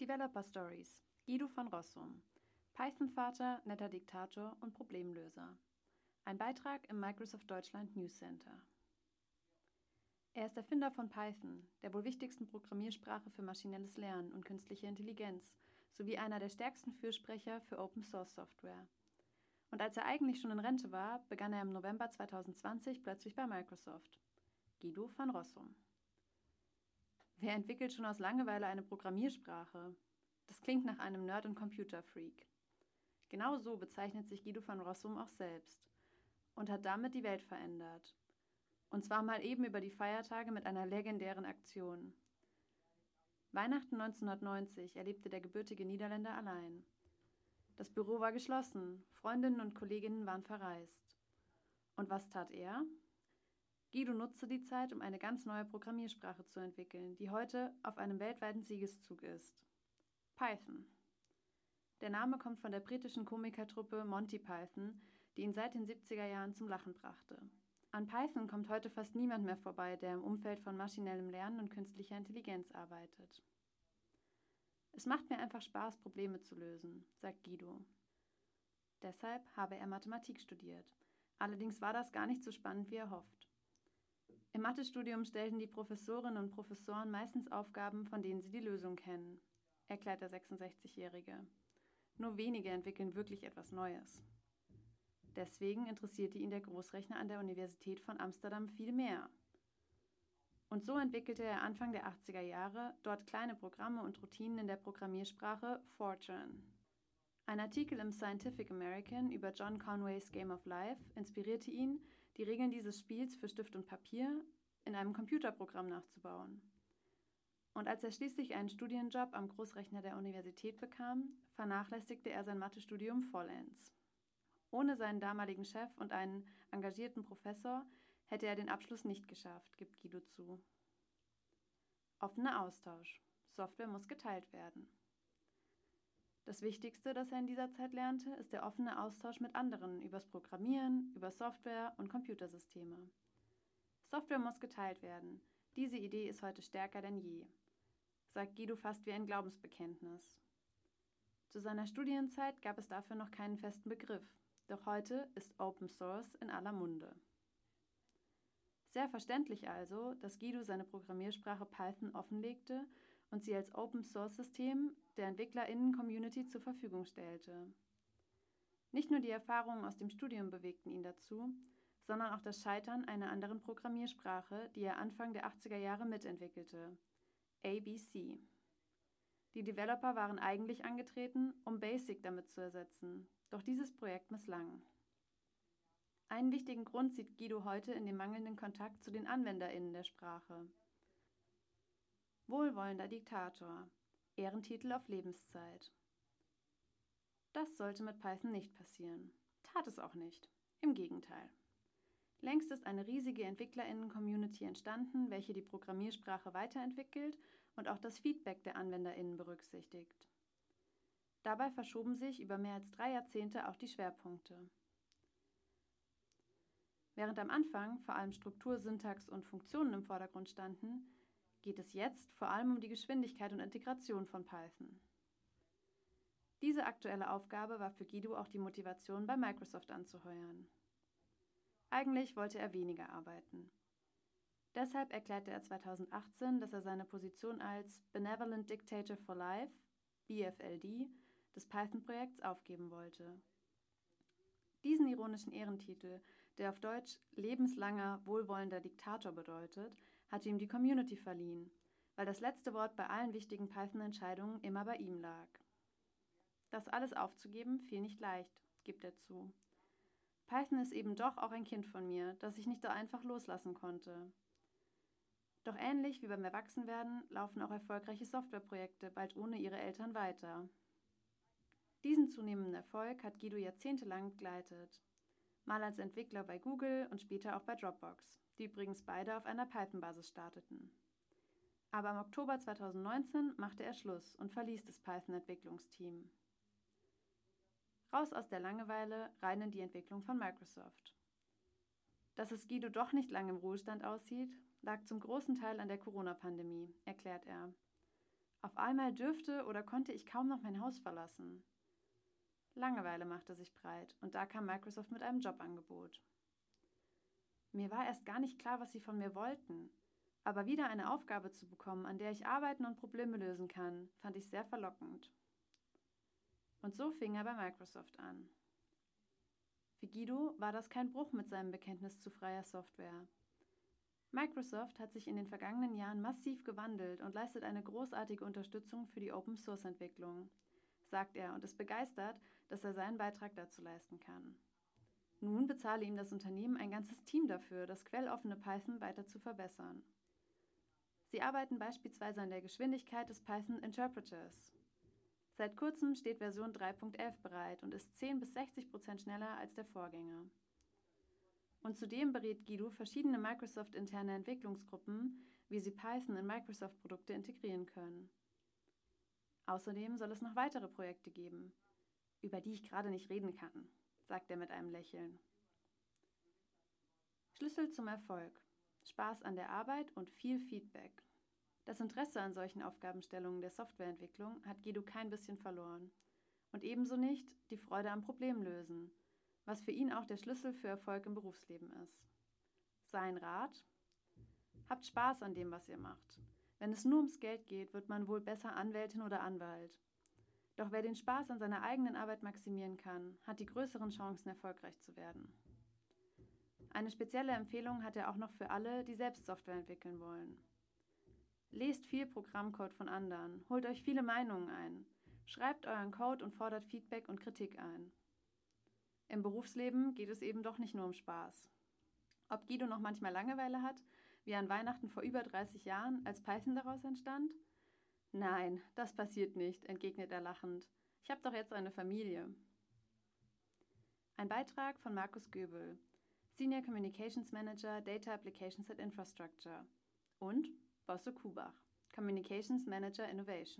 Developer Stories Guido von Rossum Python-Vater, netter Diktator und Problemlöser. Ein Beitrag im Microsoft Deutschland News Center. Er ist Erfinder von Python, der wohl wichtigsten Programmiersprache für maschinelles Lernen und künstliche Intelligenz, sowie einer der stärksten Fürsprecher für Open Source Software. Und als er eigentlich schon in Rente war, begann er im November 2020 plötzlich bei Microsoft. Guido van Rossum. Wer entwickelt schon aus Langeweile eine Programmiersprache? Das klingt nach einem Nerd- und Computerfreak. Genau so bezeichnet sich Guido van Rossum auch selbst und hat damit die Welt verändert. Und zwar mal eben über die Feiertage mit einer legendären Aktion. Weihnachten 1990 erlebte der gebürtige Niederländer allein. Das Büro war geschlossen, Freundinnen und Kolleginnen waren verreist. Und was tat er? Guido nutzte die Zeit, um eine ganz neue Programmiersprache zu entwickeln, die heute auf einem weltweiten Siegeszug ist. Python. Der Name kommt von der britischen Komikertruppe Monty Python, die ihn seit den 70er Jahren zum Lachen brachte. An Python kommt heute fast niemand mehr vorbei, der im Umfeld von maschinellem Lernen und künstlicher Intelligenz arbeitet. Es macht mir einfach Spaß, Probleme zu lösen, sagt Guido. Deshalb habe er Mathematik studiert. Allerdings war das gar nicht so spannend, wie er hofft. Im Mathestudium stellten die Professorinnen und Professoren meistens Aufgaben, von denen sie die Lösung kennen, erklärt der 66-Jährige. Nur wenige entwickeln wirklich etwas Neues. Deswegen interessierte ihn der Großrechner an der Universität von Amsterdam viel mehr. Und so entwickelte er Anfang der 80er Jahre dort kleine Programme und Routinen in der Programmiersprache Fortran. Ein Artikel im Scientific American über John Conways Game of Life inspirierte ihn, die Regeln dieses Spiels für Stift und Papier in einem Computerprogramm nachzubauen. Und als er schließlich einen Studienjob am Großrechner der Universität bekam, vernachlässigte er sein Mathestudium vollends. Ohne seinen damaligen Chef und einen engagierten Professor hätte er den Abschluss nicht geschafft, gibt Guido zu. Offener Austausch. Software muss geteilt werden. Das Wichtigste, das er in dieser Zeit lernte, ist der offene Austausch mit anderen übers Programmieren, über Software und Computersysteme. Software muss geteilt werden. Diese Idee ist heute stärker denn je, sagt Guido fast wie ein Glaubensbekenntnis. Zu seiner Studienzeit gab es dafür noch keinen festen Begriff, doch heute ist Open Source in aller Munde. Sehr verständlich also, dass Guido seine Programmiersprache Python offenlegte und sie als Open-Source-System der Entwicklerinnen-Community zur Verfügung stellte. Nicht nur die Erfahrungen aus dem Studium bewegten ihn dazu, sondern auch das Scheitern einer anderen Programmiersprache, die er Anfang der 80er Jahre mitentwickelte, ABC. Die Developer waren eigentlich angetreten, um Basic damit zu ersetzen, doch dieses Projekt misslang. Einen wichtigen Grund sieht Guido heute in dem mangelnden Kontakt zu den AnwenderInnen der Sprache. Wohlwollender Diktator. Ehrentitel auf Lebenszeit. Das sollte mit Python nicht passieren. Tat es auch nicht. Im Gegenteil. Längst ist eine riesige EntwicklerInnen-Community entstanden, welche die Programmiersprache weiterentwickelt und auch das Feedback der AnwenderInnen berücksichtigt. Dabei verschoben sich über mehr als drei Jahrzehnte auch die Schwerpunkte. Während am Anfang vor allem Struktur, Syntax und Funktionen im Vordergrund standen, geht es jetzt vor allem um die Geschwindigkeit und Integration von Python. Diese aktuelle Aufgabe war für Guido auch die Motivation, bei Microsoft anzuheuern. Eigentlich wollte er weniger arbeiten. Deshalb erklärte er 2018, dass er seine Position als Benevolent Dictator for Life, BFLD, des Python-Projekts aufgeben wollte. Diesen ironischen Ehrentitel, der auf Deutsch lebenslanger, wohlwollender Diktator bedeutet, hatte ihm die Community verliehen, weil das letzte Wort bei allen wichtigen Python-Entscheidungen immer bei ihm lag. Das alles aufzugeben fiel nicht leicht, gibt er zu. Python ist eben doch auch ein Kind von mir, das ich nicht so einfach loslassen konnte. Doch ähnlich wie beim Erwachsenwerden laufen auch erfolgreiche Softwareprojekte bald ohne ihre Eltern weiter. Diesen zunehmenden Erfolg hat Guido jahrzehntelang begleitet. Mal als Entwickler bei Google und später auch bei Dropbox, die übrigens beide auf einer Python-Basis starteten. Aber im Oktober 2019 machte er Schluss und verließ das Python-Entwicklungsteam. Raus aus der Langeweile, rein in die Entwicklung von Microsoft. Dass es Guido doch nicht lange im Ruhestand aussieht, lag zum großen Teil an der Corona-Pandemie, erklärt er. Auf einmal dürfte oder konnte ich kaum noch mein Haus verlassen. Langeweile machte sich breit und da kam Microsoft mit einem Jobangebot. Mir war erst gar nicht klar, was sie von mir wollten, aber wieder eine Aufgabe zu bekommen, an der ich arbeiten und Probleme lösen kann, fand ich sehr verlockend. Und so fing er bei Microsoft an. Für Guido war das kein Bruch mit seinem Bekenntnis zu freier Software. Microsoft hat sich in den vergangenen Jahren massiv gewandelt und leistet eine großartige Unterstützung für die Open-Source-Entwicklung, sagt er und ist begeistert, dass er seinen Beitrag dazu leisten kann. Nun bezahle ihm das Unternehmen ein ganzes Team dafür, das quelloffene Python weiter zu verbessern. Sie arbeiten beispielsweise an der Geschwindigkeit des Python Interpreters. Seit kurzem steht Version 3.11 bereit und ist 10 bis 60 Prozent schneller als der Vorgänger. Und zudem berät Guido verschiedene Microsoft-interne Entwicklungsgruppen, wie sie Python in Microsoft-Produkte integrieren können. Außerdem soll es noch weitere Projekte geben, über die ich gerade nicht reden kann, sagt er mit einem Lächeln. Schlüssel zum Erfolg. Spaß an der Arbeit und viel Feedback. Das Interesse an solchen Aufgabenstellungen der Softwareentwicklung hat Guido kein bisschen verloren. Und ebenso nicht die Freude am Problemlösen, was für ihn auch der Schlüssel für Erfolg im Berufsleben ist. Sein Rat? Habt Spaß an dem, was ihr macht. Wenn es nur ums Geld geht, wird man wohl besser Anwältin oder Anwalt. Doch wer den Spaß an seiner eigenen Arbeit maximieren kann, hat die größeren Chancen, erfolgreich zu werden. Eine spezielle Empfehlung hat er auch noch für alle, die selbst Software entwickeln wollen. Lest viel Programmcode von anderen, holt euch viele Meinungen ein, schreibt euren Code und fordert Feedback und Kritik ein. Im Berufsleben geht es eben doch nicht nur um Spaß. Ob Guido noch manchmal Langeweile hat, wie an Weihnachten vor über 30 Jahren, als Python daraus entstand? Nein, das passiert nicht, entgegnet er lachend. Ich habe doch jetzt eine Familie. Ein Beitrag von Markus Göbel, Senior Communications Manager Data Applications and Infrastructure und Bosse Kubach, Communications Manager Innovation.